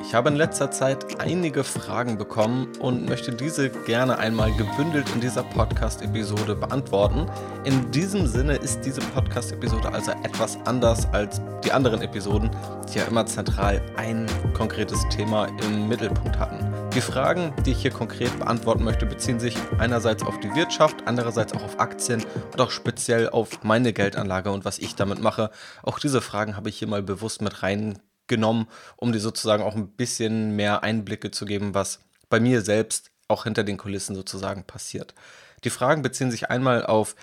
Ich habe in letzter Zeit einige Fragen bekommen und möchte diese gerne einmal gebündelt in dieser Podcast-Episode beantworten. In diesem Sinne ist diese Podcast-Episode also etwas anders als die anderen Episoden, die ja immer zentral ein konkretes Thema im Mittelpunkt hatten. Die Fragen, die ich hier konkret beantworten möchte, beziehen sich einerseits auf die Wirtschaft, andererseits auch auf Aktien und auch speziell auf meine Geldanlage und was ich damit mache. Auch diese Fragen habe ich hier mal bewusst mit reingenommen, um dir sozusagen auch ein bisschen mehr Einblicke zu geben, was bei mir selbst auch hinter den Kulissen sozusagen passiert. Die Fragen beziehen sich einmal auf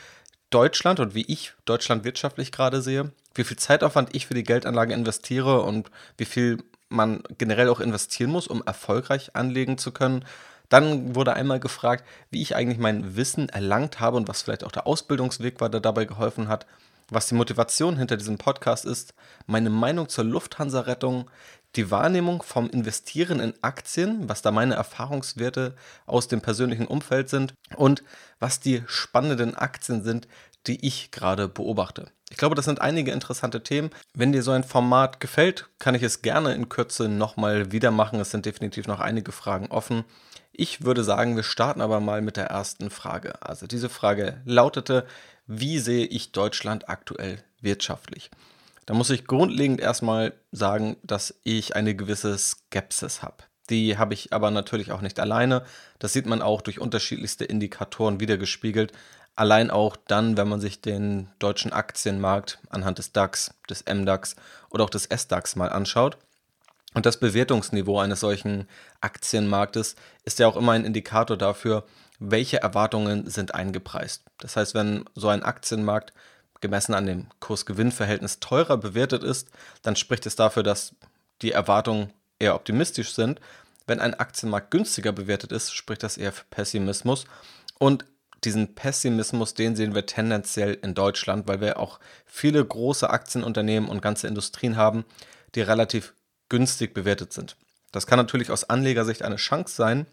Deutschland und wie ich Deutschland wirtschaftlich gerade sehe, wie viel Zeitaufwand ich für die Geldanlage investiere und wie viel man generell auch investieren muss, um erfolgreich anlegen zu können. Dann wurde einmal gefragt, wie ich eigentlich mein Wissen erlangt habe und was vielleicht auch der Ausbildungsweg war, der dabei geholfen hat, was die Motivation hinter diesem Podcast ist, meine Meinung zur Lufthansa-Rettung, die Wahrnehmung vom Investieren in Aktien, was da meine Erfahrungswerte aus dem persönlichen Umfeld sind und was die spannenden Aktien sind, die ich gerade beobachte. Ich glaube, das sind einige interessante Themen. Wenn dir so ein Format gefällt, kann ich es gerne in Kürze nochmal wieder machen. Es sind definitiv noch einige Fragen offen. Ich würde sagen, wir starten aber mal mit der ersten Frage. Also diese Frage lautete, wie sehe ich Deutschland aktuell wirtschaftlich? Da muss ich grundlegend erstmal sagen, dass ich eine gewisse Skepsis habe. Die habe ich aber natürlich auch nicht alleine. Das sieht man auch durch unterschiedlichste Indikatoren wiedergespiegelt. Allein auch dann, wenn man sich den deutschen Aktienmarkt anhand des DAX, des MDAX oder auch des SDAX mal anschaut. Und das Bewertungsniveau eines solchen Aktienmarktes ist ja auch immer ein Indikator dafür, welche Erwartungen sind eingepreist. Das heißt, wenn so ein Aktienmarkt gemessen an dem Kurs-Gewinn-Verhältnis teurer bewertet ist, dann spricht es dafür, dass die Erwartungen eher optimistisch sind. Wenn ein Aktienmarkt günstiger bewertet ist, spricht das eher für Pessimismus. Und diesen Pessimismus, den sehen wir tendenziell in Deutschland, weil wir auch viele große Aktienunternehmen und ganze Industrien haben, die relativ günstig bewertet sind. Das kann natürlich aus Anlegersicht eine Chance sein,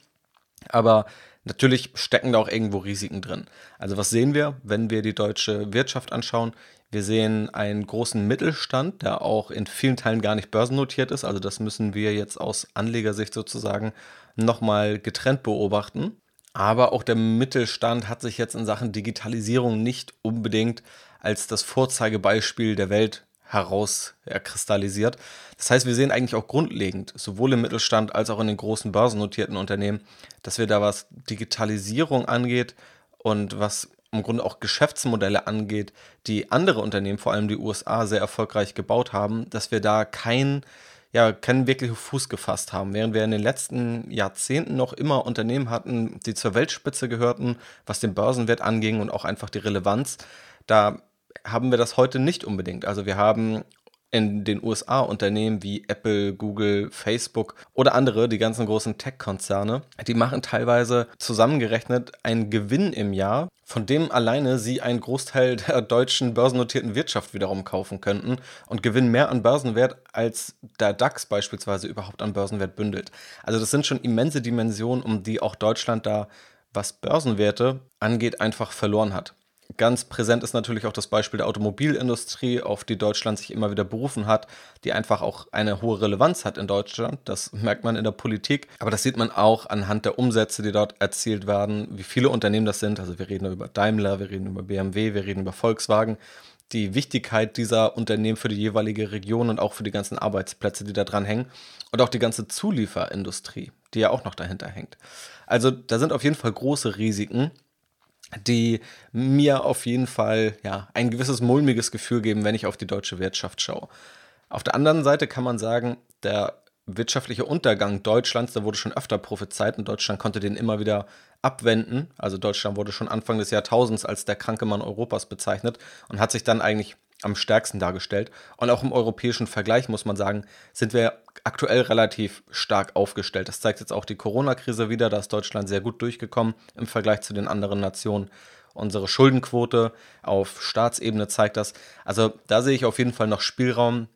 aber natürlich stecken da auch irgendwo Risiken drin. Also was sehen wir, wenn wir die deutsche Wirtschaft anschauen? Wir sehen einen großen Mittelstand, der auch in vielen Teilen gar nicht börsennotiert ist. Also das müssen wir jetzt aus Anlegersicht sozusagen nochmal getrennt beobachten. Aber auch der Mittelstand hat sich jetzt in Sachen Digitalisierung nicht unbedingt als das Vorzeigebeispiel der Welt herauskristallisiert. Das heißt, wir sehen eigentlich auch grundlegend, sowohl im Mittelstand als auch in den großen börsennotierten Unternehmen, dass wir da was Digitalisierung angeht und was im Grunde auch Geschäftsmodelle angeht, die andere Unternehmen, vor allem die USA, sehr erfolgreich gebaut haben, dass wir da kein ja keinen wirklichen Fuß gefasst haben, während wir in den letzten Jahrzehnten noch immer Unternehmen hatten, die zur Weltspitze gehörten, was den Börsenwert anging und auch einfach die Relevanz. Da haben wir das heute nicht unbedingt. Also wir haben in den USA Unternehmen wie Apple, Google, Facebook oder andere, die ganzen großen Tech-Konzerne, die machen teilweise zusammengerechnet einen Gewinn im Jahr, von dem alleine sie einen Großteil der deutschen börsennotierten Wirtschaft wiederum kaufen könnten und gewinnen mehr an Börsenwert, als der DAX beispielsweise überhaupt an Börsenwert bündelt. Also das sind schon immense Dimensionen, um die auch Deutschland da, was Börsenwerte angeht, einfach verloren hat. Ganz präsent ist natürlich auch das Beispiel der Automobilindustrie, auf die Deutschland sich immer wieder berufen hat, die einfach auch eine hohe Relevanz hat in Deutschland. Das merkt man in der Politik, aber das sieht man auch anhand der Umsätze, die dort erzielt werden, wie viele Unternehmen das sind. Also wir reden über Daimler, wir reden über BMW, wir reden über Volkswagen. Die Wichtigkeit dieser Unternehmen für die jeweilige Region und auch für die ganzen Arbeitsplätze, die da dran hängen. Und auch die ganze Zulieferindustrie, die ja auch noch dahinter hängt. Also da sind auf jeden Fall große Risiken die mir auf jeden Fall ja, ein gewisses mulmiges Gefühl geben, wenn ich auf die deutsche Wirtschaft schaue. Auf der anderen Seite kann man sagen, der wirtschaftliche Untergang Deutschlands, da wurde schon öfter prophezeit und Deutschland konnte den immer wieder abwenden. Also Deutschland wurde schon Anfang des Jahrtausends als der kranke Mann Europas bezeichnet und hat sich dann eigentlich am stärksten dargestellt. Und auch im europäischen Vergleich muss man sagen, sind wir aktuell relativ stark aufgestellt. Das zeigt jetzt auch die Corona-Krise wieder. Da ist Deutschland sehr gut durchgekommen im Vergleich zu den anderen Nationen. Unsere Schuldenquote auf Staatsebene zeigt das. Also da sehe ich auf jeden Fall noch Spielraum,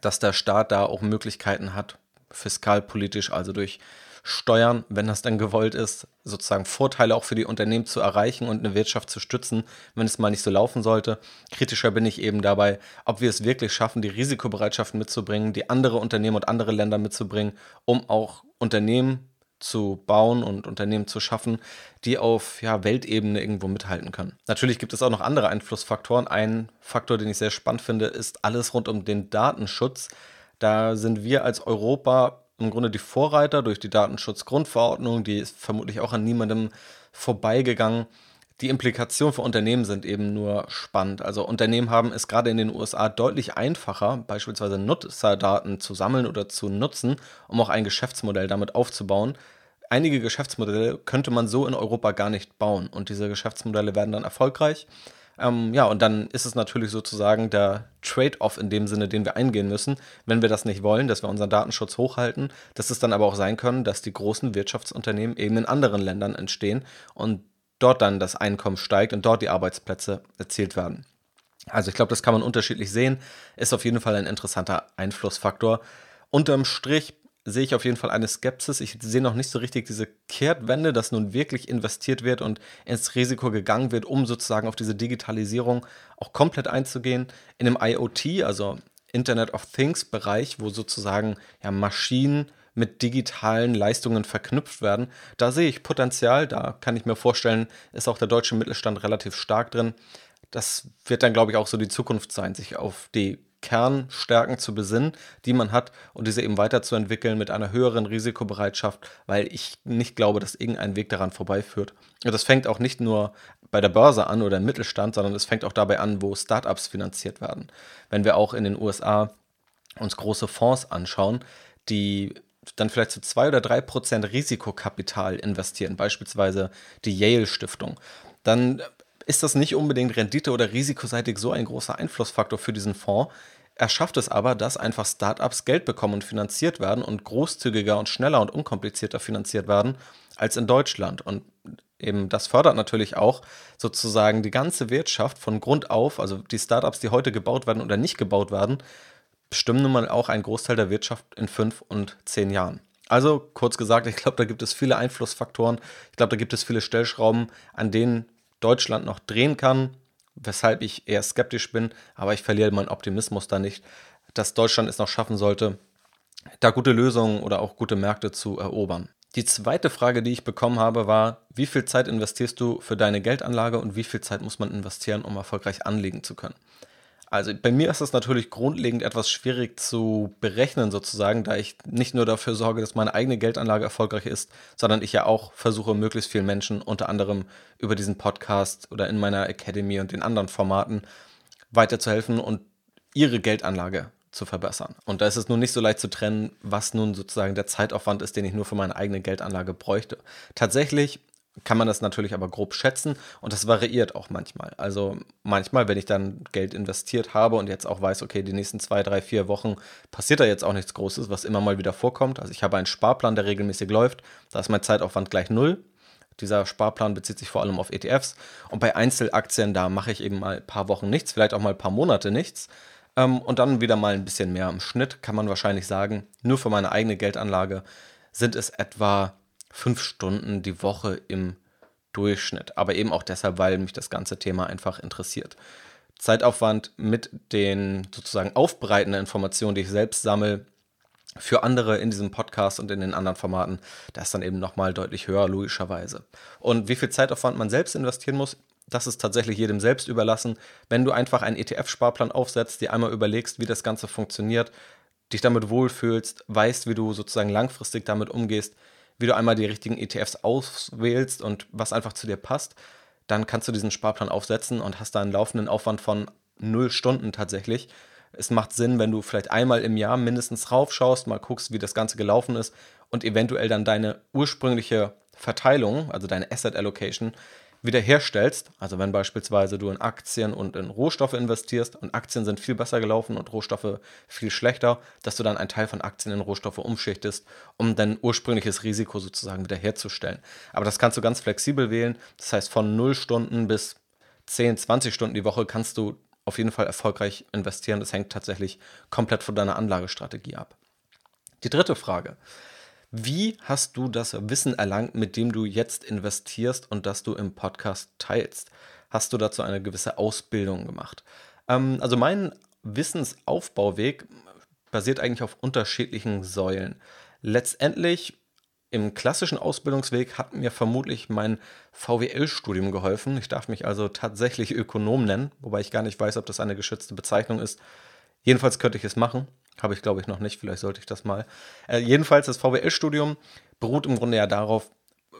dass der Staat da auch Möglichkeiten hat, fiskalpolitisch, also durch steuern, wenn das dann gewollt ist, sozusagen Vorteile auch für die Unternehmen zu erreichen und eine Wirtschaft zu stützen, wenn es mal nicht so laufen sollte. Kritischer bin ich eben dabei, ob wir es wirklich schaffen, die Risikobereitschaft mitzubringen, die andere Unternehmen und andere Länder mitzubringen, um auch Unternehmen zu bauen und Unternehmen zu schaffen, die auf ja, Weltebene irgendwo mithalten können. Natürlich gibt es auch noch andere Einflussfaktoren. Ein Faktor, den ich sehr spannend finde, ist alles rund um den Datenschutz. Da sind wir als Europa im Grunde die Vorreiter durch die Datenschutzgrundverordnung, die ist vermutlich auch an niemandem vorbeigegangen. Die Implikationen für Unternehmen sind eben nur spannend. Also Unternehmen haben es gerade in den USA deutlich einfacher, beispielsweise Nutzerdaten zu sammeln oder zu nutzen, um auch ein Geschäftsmodell damit aufzubauen. Einige Geschäftsmodelle könnte man so in Europa gar nicht bauen und diese Geschäftsmodelle werden dann erfolgreich. Ähm, ja, und dann ist es natürlich sozusagen der Trade-off in dem Sinne, den wir eingehen müssen, wenn wir das nicht wollen, dass wir unseren Datenschutz hochhalten, dass es dann aber auch sein können, dass die großen Wirtschaftsunternehmen eben in anderen Ländern entstehen und dort dann das Einkommen steigt und dort die Arbeitsplätze erzielt werden. Also ich glaube, das kann man unterschiedlich sehen, ist auf jeden Fall ein interessanter Einflussfaktor. Unterm Strich sehe ich auf jeden Fall eine Skepsis. Ich sehe noch nicht so richtig diese Kehrtwende, dass nun wirklich investiert wird und ins Risiko gegangen wird, um sozusagen auf diese Digitalisierung auch komplett einzugehen. In dem IoT, also Internet of Things Bereich, wo sozusagen ja, Maschinen mit digitalen Leistungen verknüpft werden, da sehe ich Potenzial. Da kann ich mir vorstellen, ist auch der deutsche Mittelstand relativ stark drin. Das wird dann, glaube ich, auch so die Zukunft sein, sich auf die Kernstärken zu besinnen, die man hat und diese eben weiterzuentwickeln mit einer höheren Risikobereitschaft, weil ich nicht glaube, dass irgendein Weg daran vorbeiführt. Und das fängt auch nicht nur bei der Börse an oder im Mittelstand, sondern es fängt auch dabei an, wo Startups finanziert werden. Wenn wir auch in den USA uns große Fonds anschauen, die dann vielleicht zu zwei oder drei Prozent Risikokapital investieren, beispielsweise die Yale Stiftung, dann ist das nicht unbedingt rendite- oder risikoseitig so ein großer Einflussfaktor für diesen Fonds. Er schafft es aber, dass einfach Startups Geld bekommen und finanziert werden und großzügiger und schneller und unkomplizierter finanziert werden als in Deutschland. Und eben das fördert natürlich auch sozusagen die ganze Wirtschaft von Grund auf, also die Startups, die heute gebaut werden oder nicht gebaut werden, bestimmen nun mal auch einen Großteil der Wirtschaft in fünf und zehn Jahren. Also kurz gesagt, ich glaube, da gibt es viele Einflussfaktoren. Ich glaube, da gibt es viele Stellschrauben, an denen Deutschland noch drehen kann, weshalb ich eher skeptisch bin, aber ich verliere meinen Optimismus da nicht, dass Deutschland es noch schaffen sollte, da gute Lösungen oder auch gute Märkte zu erobern. Die zweite Frage, die ich bekommen habe, war, wie viel Zeit investierst du für deine Geldanlage und wie viel Zeit muss man investieren, um erfolgreich anlegen zu können? Also bei mir ist es natürlich grundlegend etwas schwierig zu berechnen sozusagen, da ich nicht nur dafür sorge, dass meine eigene Geldanlage erfolgreich ist, sondern ich ja auch versuche, möglichst vielen Menschen, unter anderem über diesen Podcast oder in meiner Academy und den anderen Formaten, weiterzuhelfen und ihre Geldanlage zu verbessern. Und da ist es nun nicht so leicht zu trennen, was nun sozusagen der Zeitaufwand ist, den ich nur für meine eigene Geldanlage bräuchte. Tatsächlich kann man das natürlich aber grob schätzen und das variiert auch manchmal. Also manchmal, wenn ich dann Geld investiert habe und jetzt auch weiß, okay, die nächsten zwei, drei, vier Wochen passiert da jetzt auch nichts Großes, was immer mal wieder vorkommt. Also ich habe einen Sparplan, der regelmäßig läuft, da ist mein Zeitaufwand gleich null. Dieser Sparplan bezieht sich vor allem auf ETFs und bei Einzelaktien, da mache ich eben mal ein paar Wochen nichts, vielleicht auch mal ein paar Monate nichts. Ähm, und dann wieder mal ein bisschen mehr. Im Schnitt kann man wahrscheinlich sagen, nur für meine eigene Geldanlage sind es etwa fünf Stunden die Woche im Durchschnitt. Aber eben auch deshalb, weil mich das ganze Thema einfach interessiert. Zeitaufwand mit den sozusagen aufbereitenden Informationen, die ich selbst sammle, für andere in diesem Podcast und in den anderen Formaten, das ist dann eben nochmal deutlich höher, logischerweise. Und wie viel Zeitaufwand man selbst investieren muss, das ist tatsächlich jedem selbst überlassen. Wenn du einfach einen ETF-Sparplan aufsetzt, dir einmal überlegst, wie das Ganze funktioniert, dich damit wohlfühlst, weißt, wie du sozusagen langfristig damit umgehst, wie du einmal die richtigen ETFs auswählst und was einfach zu dir passt, dann kannst du diesen Sparplan aufsetzen und hast da einen laufenden Aufwand von null Stunden tatsächlich. Es macht Sinn, wenn du vielleicht einmal im Jahr mindestens raufschaust, mal guckst, wie das Ganze gelaufen ist und eventuell dann deine ursprüngliche Verteilung, also deine Asset Allocation, wiederherstellst, also wenn beispielsweise du in Aktien und in Rohstoffe investierst und Aktien sind viel besser gelaufen und Rohstoffe viel schlechter, dass du dann einen Teil von Aktien in Rohstoffe umschichtest, um dein ursprüngliches Risiko sozusagen wiederherzustellen. Aber das kannst du ganz flexibel wählen. Das heißt, von 0 Stunden bis 10, 20 Stunden die Woche kannst du auf jeden Fall erfolgreich investieren. Das hängt tatsächlich komplett von deiner Anlagestrategie ab. Die dritte Frage. Wie hast du das Wissen erlangt, mit dem du jetzt investierst und das du im Podcast teilst? Hast du dazu eine gewisse Ausbildung gemacht? Ähm, also mein Wissensaufbauweg basiert eigentlich auf unterschiedlichen Säulen. Letztendlich im klassischen Ausbildungsweg hat mir vermutlich mein VWL-Studium geholfen. Ich darf mich also tatsächlich Ökonom nennen, wobei ich gar nicht weiß, ob das eine geschützte Bezeichnung ist. Jedenfalls könnte ich es machen. Habe ich, glaube ich, noch nicht. Vielleicht sollte ich das mal. Äh, jedenfalls, das VWL-Studium beruht im Grunde ja darauf,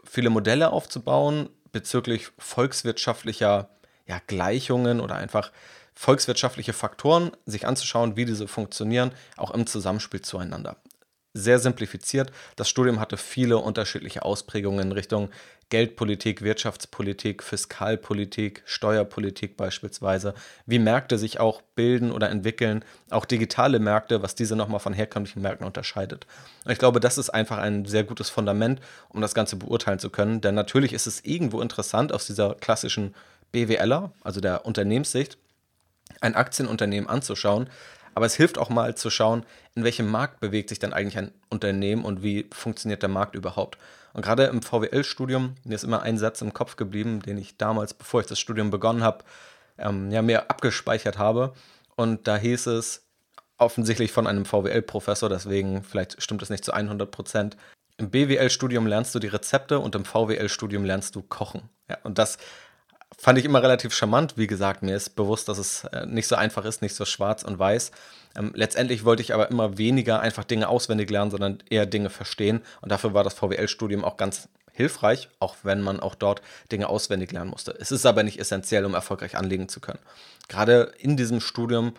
viele Modelle aufzubauen bezüglich volkswirtschaftlicher ja, Gleichungen oder einfach volkswirtschaftliche Faktoren, sich anzuschauen, wie diese funktionieren, auch im Zusammenspiel zueinander sehr simplifiziert. Das Studium hatte viele unterschiedliche Ausprägungen in Richtung Geldpolitik, Wirtschaftspolitik, Fiskalpolitik, Steuerpolitik beispielsweise, wie Märkte sich auch bilden oder entwickeln, auch digitale Märkte, was diese nochmal von herkömmlichen Märkten unterscheidet. Und ich glaube, das ist einfach ein sehr gutes Fundament, um das Ganze beurteilen zu können, denn natürlich ist es irgendwo interessant aus dieser klassischen BWLer, also der Unternehmenssicht, ein Aktienunternehmen anzuschauen, aber es hilft auch mal zu schauen, in welchem Markt bewegt sich dann eigentlich ein Unternehmen und wie funktioniert der Markt überhaupt. Und gerade im VWL-Studium, mir ist immer ein Satz im Kopf geblieben, den ich damals, bevor ich das Studium begonnen habe, ähm, ja, mir abgespeichert habe. Und da hieß es offensichtlich von einem VWL-Professor, deswegen vielleicht stimmt es nicht zu 100 Prozent. Im BWL-Studium lernst du die Rezepte und im VWL-Studium lernst du kochen. Ja, und das fand ich immer relativ charmant. Wie gesagt, mir ist bewusst, dass es äh, nicht so einfach ist, nicht so schwarz und weiß. Ähm, letztendlich wollte ich aber immer weniger einfach Dinge auswendig lernen, sondern eher Dinge verstehen. Und dafür war das VWL-Studium auch ganz hilfreich, auch wenn man auch dort Dinge auswendig lernen musste. Es ist aber nicht essentiell, um erfolgreich anlegen zu können. Gerade in diesem Studium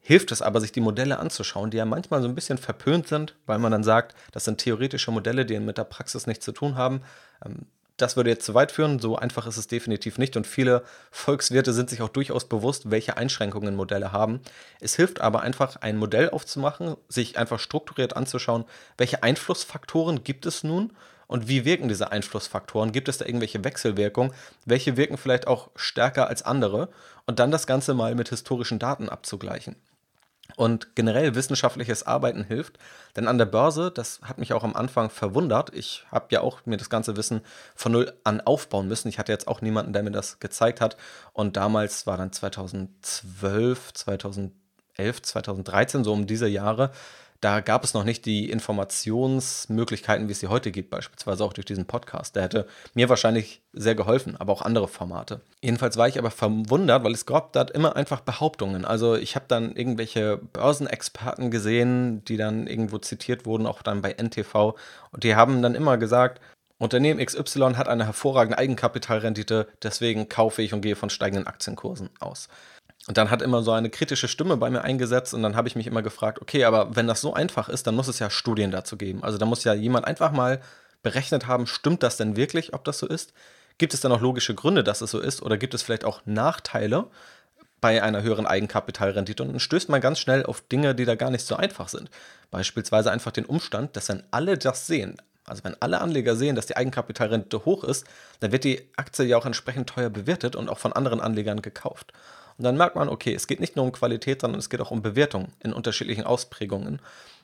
hilft es aber, sich die Modelle anzuschauen, die ja manchmal so ein bisschen verpönt sind, weil man dann sagt, das sind theoretische Modelle, die mit der Praxis nichts zu tun haben. Ähm, das würde jetzt zu weit führen. So einfach ist es definitiv nicht. Und viele Volkswirte sind sich auch durchaus bewusst, welche Einschränkungen Modelle haben. Es hilft aber einfach, ein Modell aufzumachen, sich einfach strukturiert anzuschauen, welche Einflussfaktoren gibt es nun und wie wirken diese Einflussfaktoren? Gibt es da irgendwelche Wechselwirkungen? Welche wirken vielleicht auch stärker als andere? Und dann das Ganze mal mit historischen Daten abzugleichen und generell wissenschaftliches Arbeiten hilft. Denn an der Börse, das hat mich auch am Anfang verwundert, ich habe ja auch mir das ganze Wissen von null an aufbauen müssen. Ich hatte jetzt auch niemanden, der mir das gezeigt hat. Und damals war dann 2012, 2011, 2013, so um diese Jahre, da gab es noch nicht die Informationsmöglichkeiten, wie es sie heute gibt, beispielsweise auch durch diesen Podcast. Der hätte mir wahrscheinlich sehr geholfen, aber auch andere Formate. Jedenfalls war ich aber verwundert, weil es gab dort immer einfach Behauptungen. Also ich habe dann irgendwelche Börsenexperten gesehen, die dann irgendwo zitiert wurden, auch dann bei NTV. Und die haben dann immer gesagt, Unternehmen XY hat eine hervorragende Eigenkapitalrendite, deswegen kaufe ich und gehe von steigenden Aktienkursen aus. Und dann hat immer so eine kritische Stimme bei mir eingesetzt und dann habe ich mich immer gefragt, okay, aber wenn das so einfach ist, dann muss es ja Studien dazu geben. Also da muss ja jemand einfach mal berechnet haben, stimmt das denn wirklich, ob das so ist? Gibt es dann auch logische Gründe, dass es so ist? Oder gibt es vielleicht auch Nachteile bei einer höheren Eigenkapitalrendite? Und dann stößt man ganz schnell auf Dinge, die da gar nicht so einfach sind. Beispielsweise einfach den Umstand, dass dann alle das sehen. Also wenn alle Anleger sehen, dass die Eigenkapitalrendite hoch ist, dann wird die Aktie ja auch entsprechend teuer bewertet und auch von anderen Anlegern gekauft. Und dann merkt man, okay, es geht nicht nur um Qualität, sondern es geht auch um Bewertung in unterschiedlichen Ausprägungen.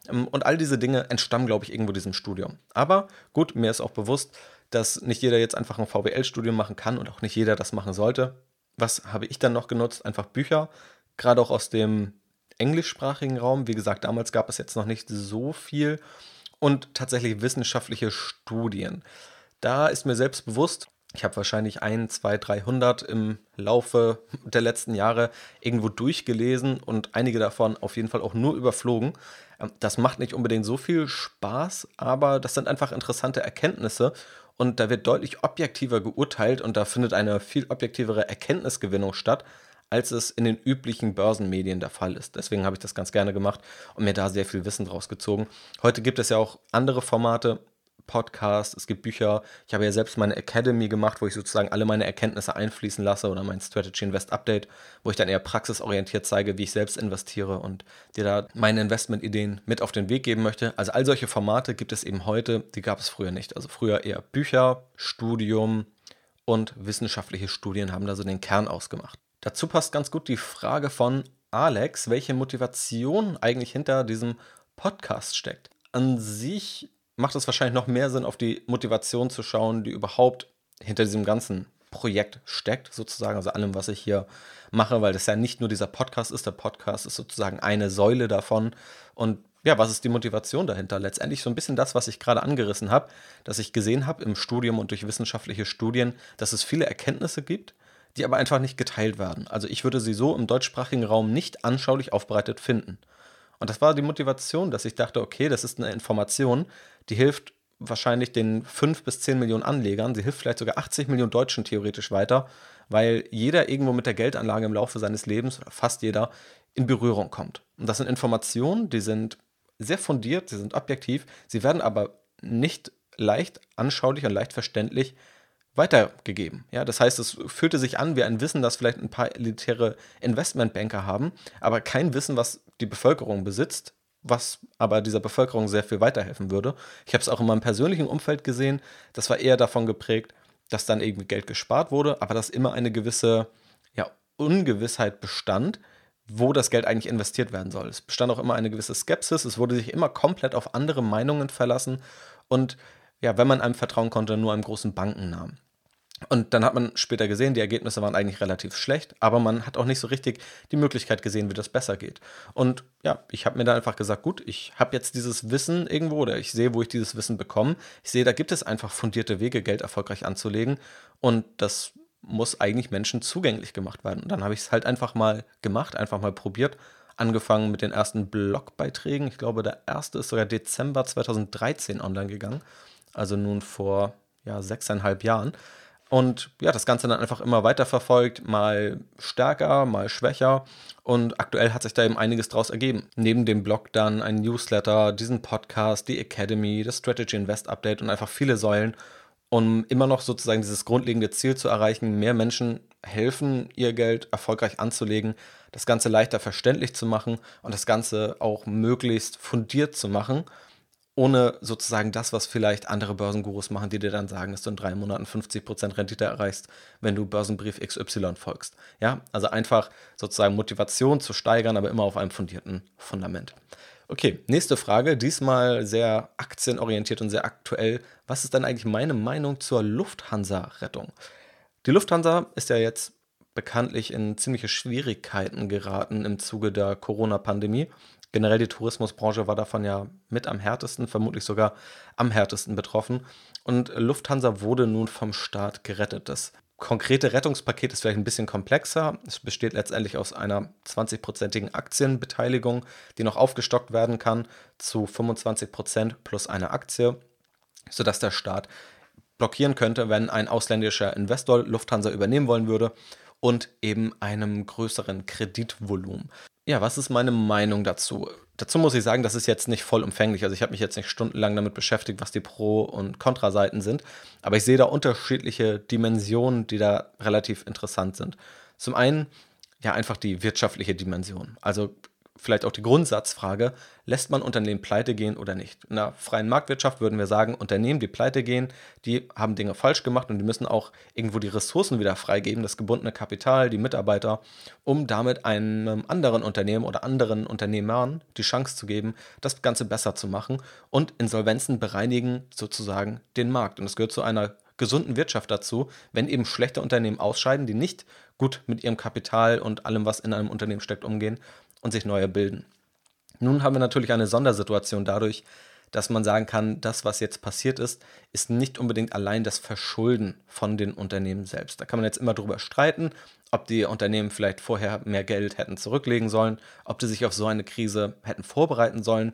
Ähm, und all diese Dinge entstammen, glaube ich, irgendwo diesem Studium. Aber gut, mir ist auch bewusst, dass nicht jeder jetzt einfach ein VWL-Studium machen kann und auch nicht jeder das machen sollte. Was habe ich dann noch genutzt? Einfach Bücher, gerade auch aus dem englischsprachigen Raum. Wie gesagt, damals gab es jetzt noch nicht so viel. Und tatsächlich wissenschaftliche Studien. Da ist mir selbst bewusst, ich habe wahrscheinlich ein, zwei, 300 im Laufe der letzten Jahre irgendwo durchgelesen und einige davon auf jeden Fall auch nur überflogen. Ähm, das macht nicht unbedingt so viel Spaß, aber das sind einfach interessante Erkenntnisse und da wird deutlich objektiver geurteilt und da findet eine viel objektivere Erkenntnisgewinnung statt, als es in den üblichen Börsenmedien der Fall ist. Deswegen habe ich das ganz gerne gemacht und mir da sehr viel Wissen draus gezogen. Heute gibt es ja auch andere Formate, Podcast, es gibt Bücher. Ich habe ja selbst meine Academy gemacht, wo ich sozusagen alle meine Erkenntnisse einfließen lasse oder mein Strategy Invest Update, wo ich dann eher praxisorientiert zeige, wie ich selbst investiere und dir da meine Investmentideen mit auf den Weg geben möchte. Also all solche Formate gibt es eben heute, die gab es früher nicht. Also früher eher Bücher, Studium und wissenschaftliche Studien haben da so den Kern ausgemacht. Dazu passt ganz gut die Frage von Alex, welche Motivation eigentlich hinter diesem Podcast steckt. An sich macht es wahrscheinlich noch mehr Sinn, auf die Motivation zu schauen, die überhaupt hinter diesem ganzen Projekt steckt, sozusagen, also allem, was ich hier mache, weil das ja nicht nur dieser Podcast ist. Der Podcast ist sozusagen eine Säule davon. Und ja, was ist die Motivation dahinter? Letztendlich so ein bisschen das, was ich gerade angerissen habe, dass ich gesehen habe im Studium und durch wissenschaftliche Studien, dass es viele Erkenntnisse gibt, die aber einfach nicht geteilt werden. Also ich würde sie so im deutschsprachigen Raum nicht anschaulich aufbereitet finden. Und das war die Motivation, dass ich dachte, okay, das ist eine Information, die hilft wahrscheinlich den 5 bis 10 Millionen Anlegern, sie hilft vielleicht sogar 80 Millionen Deutschen theoretisch weiter, weil jeder irgendwo mit der Geldanlage im Laufe seines Lebens, fast jeder, in Berührung kommt. Und das sind Informationen, die sind sehr fundiert, sie sind objektiv, sie werden aber nicht leicht anschaulich und leicht verständlich weitergegeben. Ja, das heißt, es fühlte sich an wie ein Wissen, das vielleicht ein paar elitäre Investmentbanker haben, aber kein Wissen, was die Bevölkerung besitzt, was aber dieser Bevölkerung sehr viel weiterhelfen würde. Ich habe es auch in meinem persönlichen Umfeld gesehen, das war eher davon geprägt, dass dann irgendwie Geld gespart wurde, aber dass immer eine gewisse ja, Ungewissheit bestand, wo das Geld eigentlich investiert werden soll. Es bestand auch immer eine gewisse Skepsis, es wurde sich immer komplett auf andere Meinungen verlassen und ja, wenn man einem vertrauen konnte, nur einem großen Bankennamen. Und dann hat man später gesehen, die Ergebnisse waren eigentlich relativ schlecht, aber man hat auch nicht so richtig die Möglichkeit gesehen, wie das besser geht. Und ja, ich habe mir da einfach gesagt, gut, ich habe jetzt dieses Wissen irgendwo oder ich sehe, wo ich dieses Wissen bekomme. Ich sehe, da gibt es einfach fundierte Wege, Geld erfolgreich anzulegen. Und das muss eigentlich Menschen zugänglich gemacht werden. Und dann habe ich es halt einfach mal gemacht, einfach mal probiert. Angefangen mit den ersten Blogbeiträgen. Ich glaube, der erste ist sogar Dezember 2013 online gegangen. Also nun vor ja, sechseinhalb Jahren. Und ja, das Ganze dann einfach immer weiter verfolgt, mal stärker, mal schwächer. Und aktuell hat sich da eben einiges draus ergeben. Neben dem Blog dann ein Newsletter, diesen Podcast, die Academy, das Strategy Invest Update und einfach viele Säulen, um immer noch sozusagen dieses grundlegende Ziel zu erreichen, mehr Menschen helfen, ihr Geld erfolgreich anzulegen, das Ganze leichter verständlich zu machen und das Ganze auch möglichst fundiert zu machen ohne sozusagen das, was vielleicht andere Börsengurus machen, die dir dann sagen, dass du in drei Monaten 50% Rendite erreichst, wenn du Börsenbrief XY folgst. Ja, also einfach sozusagen Motivation zu steigern, aber immer auf einem fundierten Fundament. Okay, nächste Frage, diesmal sehr aktienorientiert und sehr aktuell. Was ist dann eigentlich meine Meinung zur Lufthansa-Rettung? Die Lufthansa ist ja jetzt bekanntlich in ziemliche Schwierigkeiten geraten im Zuge der Corona-Pandemie generell die Tourismusbranche war davon ja mit am härtesten, vermutlich sogar am härtesten betroffen. Und Lufthansa wurde nun vom Staat gerettet. Das konkrete Rettungspaket ist vielleicht ein bisschen komplexer. Es besteht letztendlich aus einer 20-prozentigen Aktienbeteiligung, die noch aufgestockt werden kann zu 25 Prozent plus eine Aktie, sodass der Staat blockieren könnte, wenn ein ausländischer Investor Lufthansa übernehmen wollen würde und eben einem größeren Kreditvolumen. Ja, was ist meine Meinung dazu? Dazu muss ich sagen, das ist jetzt nicht vollumfänglich. Also ich habe mich jetzt nicht stundenlang damit beschäftigt, was die Pro- und Kontraseiten sind. Aber ich sehe da unterschiedliche Dimensionen, die da relativ interessant sind. Zum einen ja einfach die wirtschaftliche Dimension. Also vielleicht auch die Grundsatzfrage, lässt man Unternehmen pleite gehen oder nicht? In der freien Marktwirtschaft würden wir sagen, Unternehmen, die pleite gehen, die haben Dinge falsch gemacht und die müssen auch irgendwo die Ressourcen wieder freigeben, das gebundene Kapital, die Mitarbeiter, um damit einem anderen Unternehmen oder anderen Unternehmern die Chance zu geben, das Ganze besser zu machen und Insolvenzen bereinigen sozusagen den Markt. Und es gehört zu einer gesunden Wirtschaft dazu, wenn eben schlechte Unternehmen ausscheiden, die nicht gut mit ihrem Kapital und allem, was in einem Unternehmen steckt, umgehen und sich neue bilden. Nun haben wir natürlich eine Sondersituation dadurch, dass man sagen kann, das, was jetzt passiert ist, ist nicht unbedingt allein das Verschulden von den Unternehmen selbst. Da kann man jetzt immer drüber streiten, ob die Unternehmen vielleicht vorher mehr Geld hätten zurücklegen sollen, ob die sich auf so eine Krise hätten vorbereiten sollen.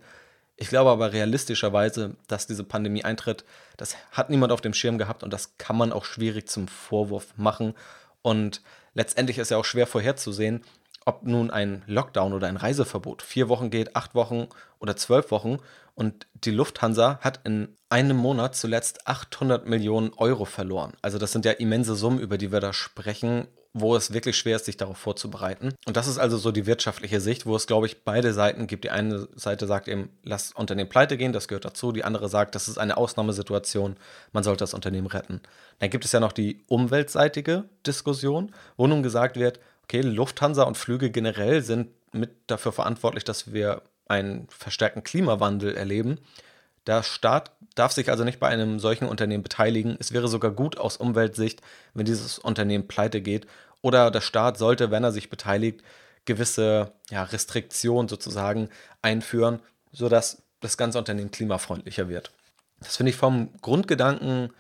Ich glaube aber realistischerweise, dass diese Pandemie eintritt, das hat niemand auf dem Schirm gehabt und das kann man auch schwierig zum Vorwurf machen. Und letztendlich ist ja auch schwer vorherzusehen, ob nun ein Lockdown oder ein Reiseverbot vier Wochen geht, acht Wochen oder zwölf Wochen. Und die Lufthansa hat in einem Monat zuletzt 800 Millionen Euro verloren. Also das sind ja immense Summen, über die wir da sprechen, wo es wirklich schwer ist, sich darauf vorzubereiten. Und das ist also so die wirtschaftliche Sicht, wo es, glaube ich, beide Seiten gibt. Die eine Seite sagt eben, lass Unternehmen pleite gehen, das gehört dazu. Die andere sagt, das ist eine Ausnahmesituation, man sollte das Unternehmen retten. Dann gibt es ja noch die umweltseitige Diskussion, wo nun gesagt wird, okay, Lufthansa und Flüge generell sind mit dafür verantwortlich, dass wir einen verstärkten Klimawandel erleben. Der Staat darf sich also nicht bei einem solchen Unternehmen beteiligen. Es wäre sogar gut aus Umweltsicht, wenn dieses Unternehmen pleite geht. Oder der Staat sollte, wenn er sich beteiligt, gewisse ja, Restriktionen sozusagen einführen, sodass das ganze Unternehmen klimafreundlicher wird. Das finde ich vom Grundgedanken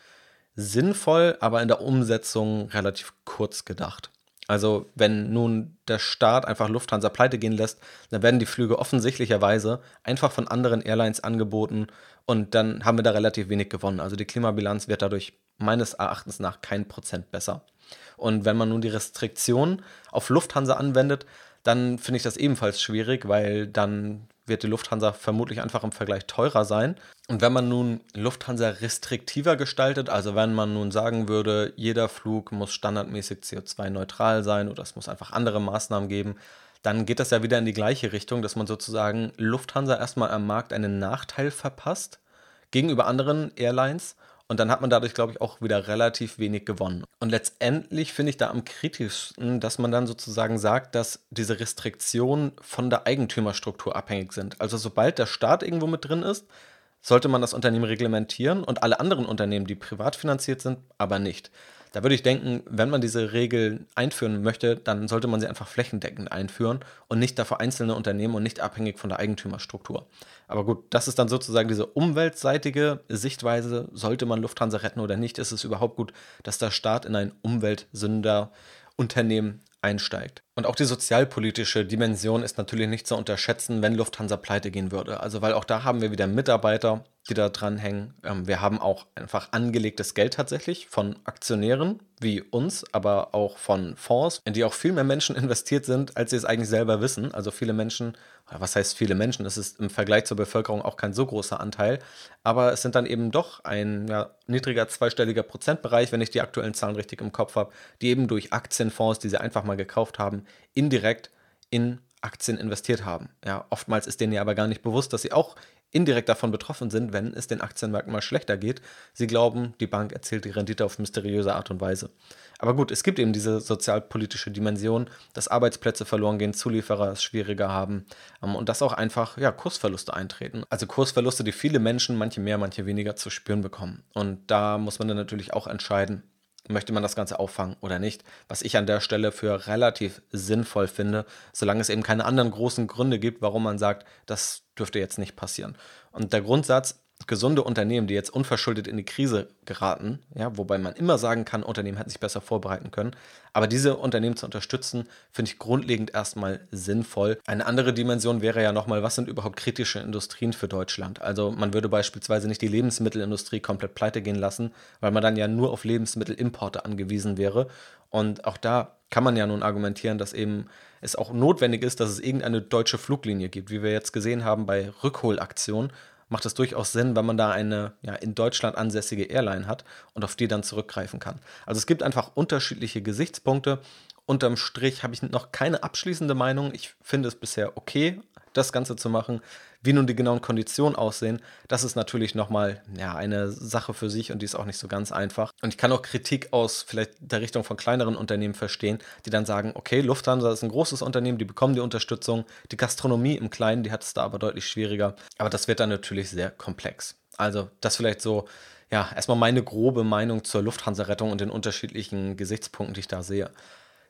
sinnvoll, aber in der Umsetzung relativ kurz gedacht. Also wenn nun der Staat einfach Lufthansa pleite gehen lässt, dann werden die Flüge offensichtlicherweise einfach von anderen Airlines angeboten und dann haben wir da relativ wenig gewonnen. Also die Klimabilanz wird dadurch meines Erachtens nach kein Prozent besser. Und wenn man nun die Restriktion auf Lufthansa anwendet, dann finde ich das ebenfalls schwierig, weil dann wird die Lufthansa vermutlich einfach im Vergleich teurer sein. Und wenn man nun Lufthansa restriktiver gestaltet, also wenn man nun sagen würde, jeder Flug muss standardmäßig CO2-neutral sein oder es muss einfach andere Maßnahmen geben, dann geht das ja wieder in die gleiche Richtung, dass man sozusagen Lufthansa erstmal am Markt einen Nachteil verpasst gegenüber anderen Airlines und dann hat man dadurch, glaube ich, auch wieder relativ wenig gewonnen. Und letztendlich finde ich da am kritischsten, dass man dann sozusagen sagt, dass diese Restriktionen von der Eigentümerstruktur abhängig sind. Also sobald der Staat irgendwo mit drin ist, sollte man das Unternehmen reglementieren und alle anderen Unternehmen, die privat finanziert sind, aber nicht. Da würde ich denken, wenn man diese Regeln einführen möchte, dann sollte man sie einfach flächendeckend einführen und nicht dafür einzelne Unternehmen und nicht abhängig von der Eigentümerstruktur. Aber gut, das ist dann sozusagen diese umweltseitige Sichtweise. Sollte man Lufthansa retten oder nicht? Ist es überhaupt gut, dass der Staat in ein Umweltsünderunternehmen einsteigt. Und auch die sozialpolitische Dimension ist natürlich nicht zu unterschätzen, wenn Lufthansa pleite gehen würde. Also weil auch da haben wir wieder Mitarbeiter, die da dranhängen. Ähm, wir haben auch einfach angelegtes Geld tatsächlich von Aktionären wie uns, aber auch von Fonds, in die auch viel mehr Menschen investiert sind, als sie es eigentlich selber wissen. Also viele Menschen, was heißt viele Menschen? Es ist im Vergleich zur Bevölkerung auch kein so großer Anteil, aber es sind dann eben doch ein ja, niedriger zweistelliger Prozentbereich, wenn ich die aktuellen Zahlen richtig im Kopf habe, die eben durch Aktienfonds, die sie einfach mal gekauft haben, indirekt in Aktien investiert haben. Ja, oftmals ist denen ja aber gar nicht bewusst, dass sie auch indirekt davon betroffen sind, wenn es den Aktienmärkten mal schlechter geht. Sie glauben, die Bank erzielt die Rendite auf mysteriöse Art und Weise. Aber gut, es gibt eben diese sozialpolitische Dimension, dass Arbeitsplätze verloren gehen, Zulieferer es schwieriger haben ähm, und dass auch einfach ja, Kursverluste eintreten. Also Kursverluste, die viele Menschen, manche mehr, manche weniger zu spüren bekommen. Und da muss man dann natürlich auch entscheiden, möchte man das Ganze auffangen oder nicht. Was ich an der Stelle für relativ sinnvoll finde, solange es eben keine anderen großen Gründe gibt, warum man sagt, das dürfte jetzt nicht passieren. Und der Grundsatz, gesunde Unternehmen, die jetzt unverschuldet in die Krise geraten, ja, wobei man immer sagen kann, Unternehmen hätten sich besser vorbereiten können, aber diese Unternehmen zu unterstützen, finde ich grundlegend erstmal sinnvoll. Eine andere Dimension wäre ja nochmal, was sind überhaupt kritische Industrien für Deutschland? Also man würde beispielsweise nicht die Lebensmittelindustrie komplett pleite gehen lassen, weil man dann ja nur auf Lebensmittelimporte angewiesen wäre. Und auch da kann man ja nun argumentieren, dass eben es auch notwendig ist, dass es irgendeine deutsche Fluglinie gibt, wie wir jetzt gesehen haben bei Rückholaktionen, macht es durchaus Sinn, wenn man da eine ja, in Deutschland ansässige Airline hat und auf die dann zurückgreifen kann. Also es gibt einfach unterschiedliche Gesichtspunkte. Unterm Strich habe ich noch keine abschließende Meinung. Ich finde es bisher okay, das Ganze zu machen. Wie nun die genauen Konditionen aussehen, das ist natürlich nochmal ja, eine Sache für sich und die ist auch nicht so ganz einfach. Und ich kann auch Kritik aus vielleicht der Richtung von kleineren Unternehmen verstehen, die dann sagen, okay, Lufthansa ist ein großes Unternehmen, die bekommen die Unterstützung. Die Gastronomie im Kleinen, die hat es da aber deutlich schwieriger. Aber das wird dann natürlich sehr komplex. Also das vielleicht so, ja, erstmal meine grobe Meinung zur Lufthansa-Rettung und den unterschiedlichen Gesichtspunkten, die ich da sehe.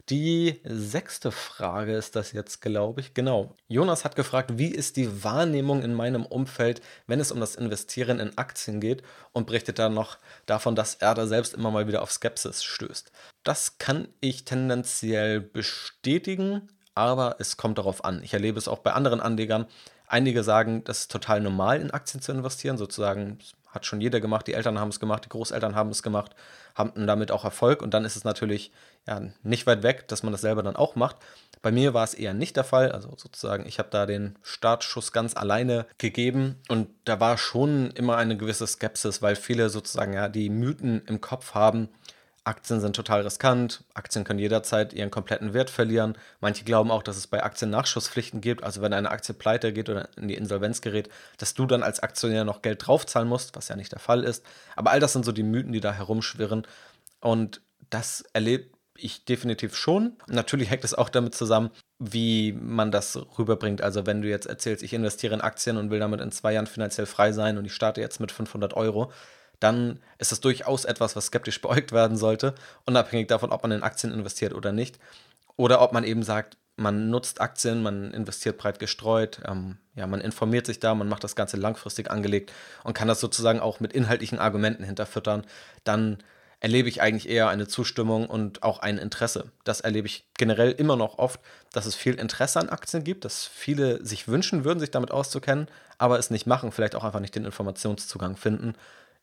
Die sechste Frage ist das jetzt, glaube ich. Genau. Jonas hat gefragt, wie ist die Wahrnehmung in meinem Umfeld, wenn es um das Investieren in Aktien geht und berichtet dann noch davon, dass er da selbst immer mal wieder auf Skepsis stößt. Das kann ich tendenziell bestätigen, aber es kommt darauf an. Ich erlebe es auch bei anderen Anlegern. Einige sagen, das ist total normal, in Aktien zu investieren, sozusagen hat schon jeder gemacht, die Eltern haben es gemacht, die Großeltern haben es gemacht, haben damit auch Erfolg. Und dann ist es natürlich ja, nicht weit weg, dass man das selber dann auch macht. Bei mir war es eher nicht der Fall, also sozusagen, ich habe da den Startschuss ganz alleine gegeben. Und da war schon immer eine gewisse Skepsis, weil viele sozusagen ja die Mythen im Kopf haben, Aktien sind total riskant, Aktien können jederzeit ihren kompletten Wert verlieren. Manche glauben auch, dass es bei Aktien Nachschusspflichten gibt, also wenn eine Aktie pleite geht oder in die Insolvenz gerät, dass du dann als Aktionär noch Geld draufzahlen musst, was ja nicht der Fall ist. Aber all das sind so die Mythen, die da herumschwirren. Und das erlebe ich definitiv schon. Natürlich hängt es auch damit zusammen, wie man das rüberbringt. Also wenn du jetzt erzählst, ich investiere in Aktien und will damit in zwei Jahren finanziell frei sein und ich starte jetzt mit 500 Euro, dann ist das durchaus etwas, was skeptisch beäugt werden sollte, unabhängig davon, ob man in Aktien investiert oder nicht. Oder ob man eben sagt, man nutzt Aktien, man investiert breit gestreut, ähm, ja, man informiert sich da, man macht das Ganze langfristig angelegt und kann das sozusagen auch mit inhaltlichen Argumenten hinterfüttern, dann erlebe ich eigentlich eher eine Zustimmung und auch ein Interesse. Das erlebe ich generell immer noch oft, dass es viel Interesse an Aktien gibt, dass viele sich wünschen würden, sich damit auszukennen, aber es nicht machen, vielleicht auch einfach nicht den Informationszugang finden.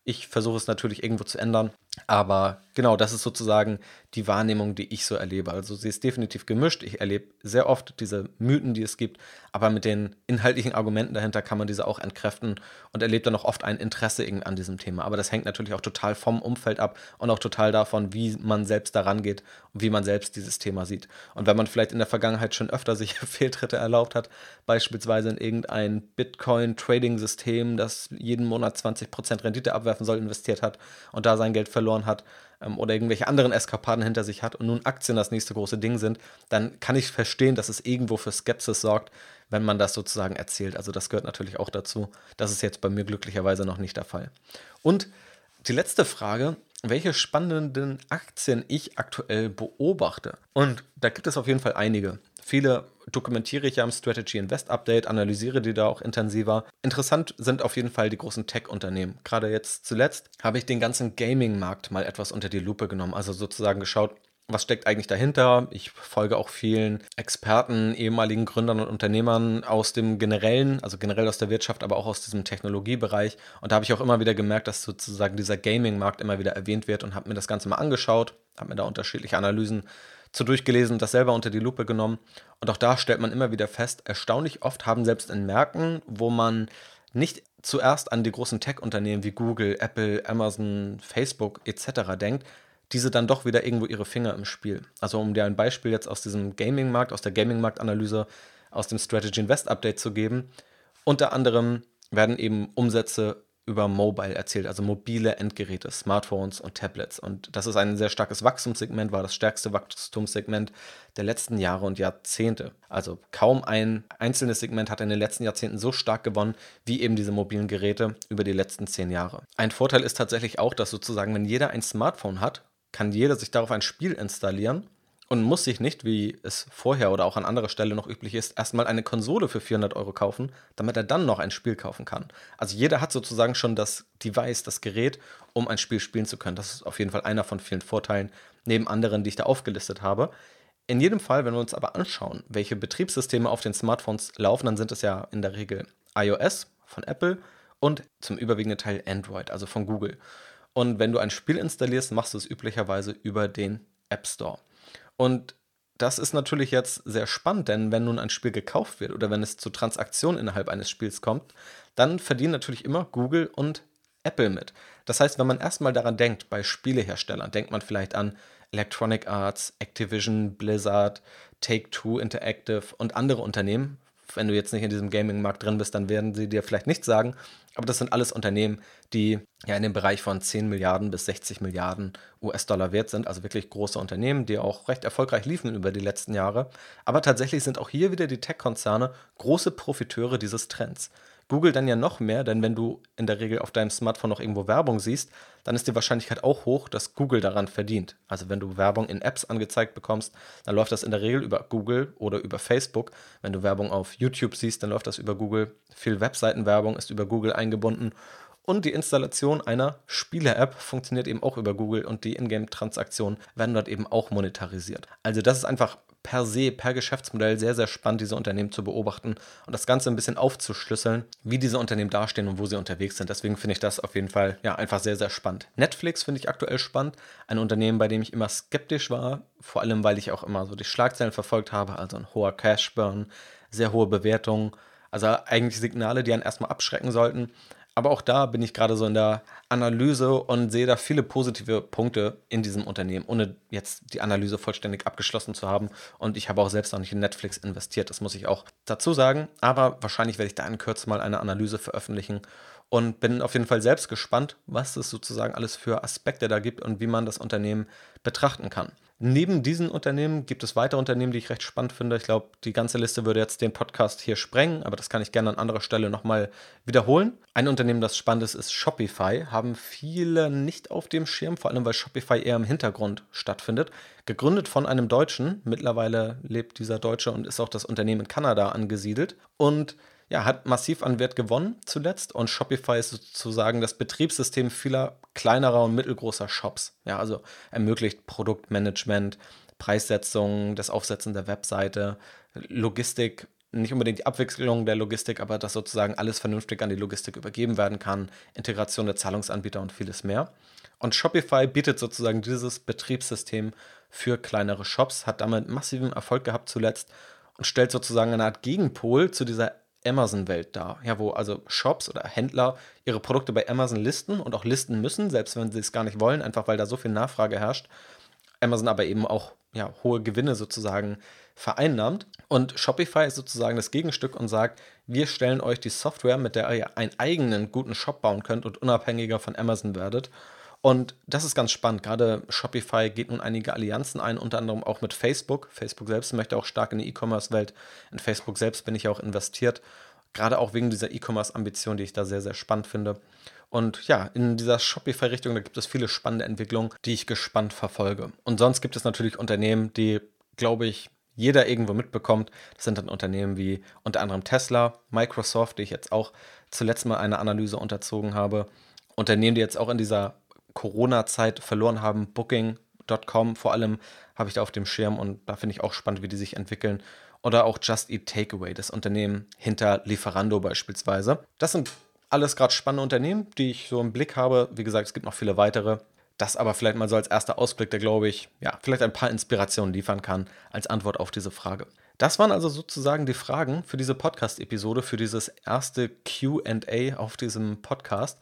Ich versuche es natürlich irgendwo zu ändern aber genau, das ist sozusagen die Wahrnehmung, die ich so erlebe. Also sie ist definitiv gemischt. Ich erlebe sehr oft diese Mythen, die es gibt, aber mit den inhaltlichen Argumenten dahinter kann man diese auch entkräften und erlebt dann auch oft ein Interesse an diesem Thema. Aber das hängt natürlich auch total vom Umfeld ab und auch total davon, wie man selbst daran geht und wie man selbst dieses Thema sieht. Und wenn man vielleicht in der Vergangenheit schon öfter sich Fehltritte erlaubt hat, beispielsweise in irgendein Bitcoin-Trading-System, das jeden Monat 20% Rendite abwerfen soll, investiert hat und da sein Geld verloren verloren hat ähm, oder irgendwelche anderen Eskapaden hinter sich hat und nun Aktien das nächste große Ding sind, dann kann ich verstehen, dass es irgendwo für Skepsis sorgt, wenn man das sozusagen erzählt. Also das gehört natürlich auch dazu. Das ist jetzt bei mir glücklicherweise noch nicht der Fall. Und die letzte Frage, welche spannenden Aktien ich aktuell beobachte. Und da gibt es auf jeden Fall einige. Viele dokumentiere ich ja im Strategy Invest Update, analysiere die da auch intensiver. Interessant sind auf jeden Fall die großen Tech-Unternehmen. Gerade jetzt zuletzt habe ich den ganzen Gaming-Markt mal etwas unter die Lupe genommen. Also sozusagen geschaut, was steckt eigentlich dahinter? Ich folge auch vielen Experten, ehemaligen Gründern und Unternehmern aus dem generellen, also generell aus der Wirtschaft, aber auch aus diesem Technologiebereich. Und da habe ich auch immer wieder gemerkt, dass sozusagen dieser Gaming-Markt immer wieder erwähnt wird und habe mir das Ganze mal angeschaut, habe mir da unterschiedliche Analysen zu durchgelesen das selber unter die Lupe genommen. Und auch da stellt man immer wieder fest, erstaunlich oft haben selbst in Märkten, wo man nicht zuerst an die großen Tech-Unternehmen wie Google, Apple, Amazon, Facebook etc. denkt, diese dann doch wieder irgendwo ihre Finger im Spiel. Also um dir ein Beispiel jetzt aus diesem Gaming-Markt, aus der Gaming-Marktanalyse, aus dem Strategy Invest Update zu geben. Unter anderem werden eben Umsätze über Mobile erzählt, also mobile Endgeräte, Smartphones und Tablets. Und das ist ein sehr starkes Wachstumssegment, war das stärkste Wachstumssegment der letzten Jahre und Jahrzehnte. Also kaum ein einzelnes Segment hat in den letzten Jahrzehnten so stark gewonnen wie eben diese mobilen Geräte über die letzten zehn Jahre. Ein Vorteil ist tatsächlich auch, dass sozusagen, wenn jeder ein Smartphone hat, kann jeder sich darauf ein Spiel installieren und muss sich nicht, wie es vorher oder auch an anderer Stelle noch üblich ist, erstmal eine Konsole für 400 Euro kaufen, damit er dann noch ein Spiel kaufen kann. Also jeder hat sozusagen schon das Device, das Gerät, um ein Spiel spielen zu können. Das ist auf jeden Fall einer von vielen Vorteilen, neben anderen, die ich da aufgelistet habe. In jedem Fall, wenn wir uns aber anschauen, welche Betriebssysteme auf den Smartphones laufen, dann sind es ja in der Regel iOS von Apple und zum überwiegenden Teil Android, also von Google. Und wenn du ein Spiel installierst, machst du es üblicherweise über den App Store. Und das ist natürlich jetzt sehr spannend, denn wenn nun ein Spiel gekauft wird oder wenn es zu Transaktionen innerhalb eines Spiels kommt, dann verdienen natürlich immer Google und Apple mit. Das heißt, wenn man erstmal daran denkt, bei Spieleherstellern, denkt man vielleicht an Electronic Arts, Activision, Blizzard, Take-Two Interactive und andere Unternehmen, wenn du jetzt nicht in diesem Gaming-Markt drin bist, dann werden sie dir vielleicht nichts sagen. Aber das sind alles Unternehmen, die ja in dem Bereich von 10 Milliarden bis 60 Milliarden US-Dollar wert sind. Also wirklich große Unternehmen, die auch recht erfolgreich liefen über die letzten Jahre. Aber tatsächlich sind auch hier wieder die Tech-Konzerne große Profiteure dieses Trends. Google dann ja noch mehr, denn wenn du in der Regel auf deinem Smartphone noch irgendwo Werbung siehst, dann ist die Wahrscheinlichkeit auch hoch, dass Google daran verdient. Also wenn du Werbung in Apps angezeigt bekommst, dann läuft das in der Regel über Google oder über Facebook. Wenn du Werbung auf YouTube siehst, dann läuft das über Google. Viel Webseitenwerbung ist über Google eingebunden. Und die Installation einer Spiele-App funktioniert eben auch über Google und die Ingame-Transaktionen werden dort eben auch monetarisiert. Also das ist einfach per se, per Geschäftsmodell sehr, sehr spannend, diese Unternehmen zu beobachten und das Ganze ein bisschen aufzuschlüsseln, wie diese Unternehmen dastehen und wo sie unterwegs sind. Deswegen finde ich das auf jeden Fall ja einfach sehr, sehr spannend. Netflix finde ich aktuell spannend. Ein Unternehmen, bei dem ich immer skeptisch war, vor allem weil ich auch immer so die Schlagzeilen verfolgt habe, also ein hoher Cash-Burn, sehr hohe Bewertungen. Also eigentlich Signale, die einen erstmal abschrecken sollten. Aber auch da bin ich gerade so in der Analyse und sehe da viele positive Punkte in diesem Unternehmen, ohne jetzt die Analyse vollständig abgeschlossen zu haben. Und ich habe auch selbst noch nicht in Netflix investiert, das muss ich auch dazu sagen. Aber wahrscheinlich werde ich da in Kürze mal eine Analyse veröffentlichen und bin auf jeden Fall selbst gespannt, was es sozusagen alles für Aspekte da gibt und wie man das Unternehmen betrachten kann. Neben diesen Unternehmen gibt es weitere Unternehmen, die ich recht spannend finde. Ich glaube, die ganze Liste würde jetzt den Podcast hier sprengen, aber das kann ich gerne an anderer Stelle nochmal wiederholen. Ein Unternehmen, das spannend ist, ist Shopify. Haben viele nicht auf dem Schirm, vor allem weil Shopify eher im Hintergrund stattfindet. Gegründet von einem Deutschen. Mittlerweile lebt dieser Deutsche und ist auch das Unternehmen in Kanada angesiedelt. Und ja, hat massiv an Wert gewonnen zuletzt und Shopify ist sozusagen das Betriebssystem vieler kleinerer und mittelgroßer Shops. Ja, also ermöglicht Produktmanagement, Preissetzung, das Aufsetzen der Webseite, Logistik, nicht unbedingt die Abwicklung der Logistik, aber dass sozusagen alles vernünftig an die Logistik übergeben werden kann, Integration der Zahlungsanbieter und vieles mehr. Und Shopify bietet sozusagen dieses Betriebssystem für kleinere Shops, hat damit massiven Erfolg gehabt zuletzt und stellt sozusagen eine Art Gegenpol zu dieser Amazon-Welt dar, ja, wo also Shops oder Händler ihre Produkte bei Amazon listen und auch listen müssen, selbst wenn sie es gar nicht wollen, einfach weil da so viel Nachfrage herrscht. Amazon aber eben auch ja, hohe Gewinne sozusagen vereinnahmt. Und Shopify ist sozusagen das Gegenstück und sagt, wir stellen euch die Software, mit der ihr einen eigenen guten Shop bauen könnt und unabhängiger von Amazon werdet. Und das ist ganz spannend. Gerade Shopify geht nun einige Allianzen ein, unter anderem auch mit Facebook. Facebook selbst möchte auch stark in die E-Commerce-Welt. In Facebook selbst bin ich auch investiert. Gerade auch wegen dieser E-Commerce-Ambition, die ich da sehr, sehr spannend finde. Und ja, in dieser Shopify-Richtung, da gibt es viele spannende Entwicklungen, die ich gespannt verfolge. Und sonst gibt es natürlich Unternehmen, die, glaube ich, jeder irgendwo mitbekommt. Das sind dann Unternehmen wie unter anderem Tesla, Microsoft, die ich jetzt auch zuletzt mal eine Analyse unterzogen habe. Unternehmen, die jetzt auch in dieser Corona-Zeit verloren haben. Booking.com vor allem habe ich da auf dem Schirm und da finde ich auch spannend, wie die sich entwickeln. Oder auch Just Eat Takeaway, das Unternehmen hinter Lieferando beispielsweise. Das sind alles gerade spannende Unternehmen, die ich so im Blick habe. Wie gesagt, es gibt noch viele weitere. Das aber vielleicht mal so als erster Ausblick, der glaube ich, ja, vielleicht ein paar Inspirationen liefern kann als Antwort auf diese Frage. Das waren also sozusagen die Fragen für diese Podcast-Episode, für dieses erste QA auf diesem Podcast.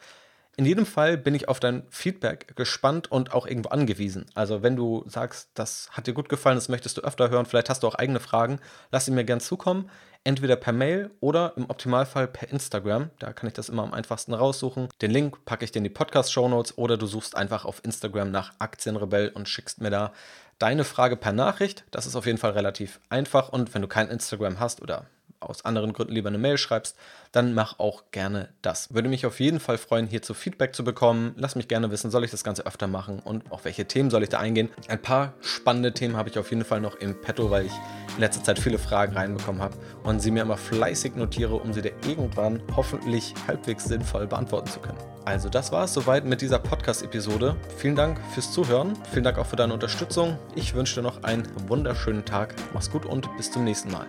In jedem Fall bin ich auf dein Feedback gespannt und auch irgendwo angewiesen. Also wenn du sagst, das hat dir gut gefallen, das möchtest du öfter hören, vielleicht hast du auch eigene Fragen, lass sie mir gern zukommen. Entweder per Mail oder im Optimalfall per Instagram. Da kann ich das immer am einfachsten raussuchen. Den Link packe ich dir in die Podcast-Show Notes oder du suchst einfach auf Instagram nach Aktienrebell und schickst mir da deine Frage per Nachricht. Das ist auf jeden Fall relativ einfach und wenn du kein Instagram hast oder aus anderen Gründen lieber eine Mail schreibst, dann mach auch gerne das. Würde mich auf jeden Fall freuen, hierzu Feedback zu bekommen. Lass mich gerne wissen, soll ich das Ganze öfter machen und auf welche Themen soll ich da eingehen. Ein paar spannende Themen habe ich auf jeden Fall noch im Petto, weil ich in letzter Zeit viele Fragen reinbekommen habe und sie mir immer fleißig notiere, um sie dir irgendwann hoffentlich halbwegs sinnvoll beantworten zu können. Also das war es soweit mit dieser Podcast-Episode. Vielen Dank fürs Zuhören. Vielen Dank auch für deine Unterstützung. Ich wünsche dir noch einen wunderschönen Tag. Mach's gut und bis zum nächsten Mal.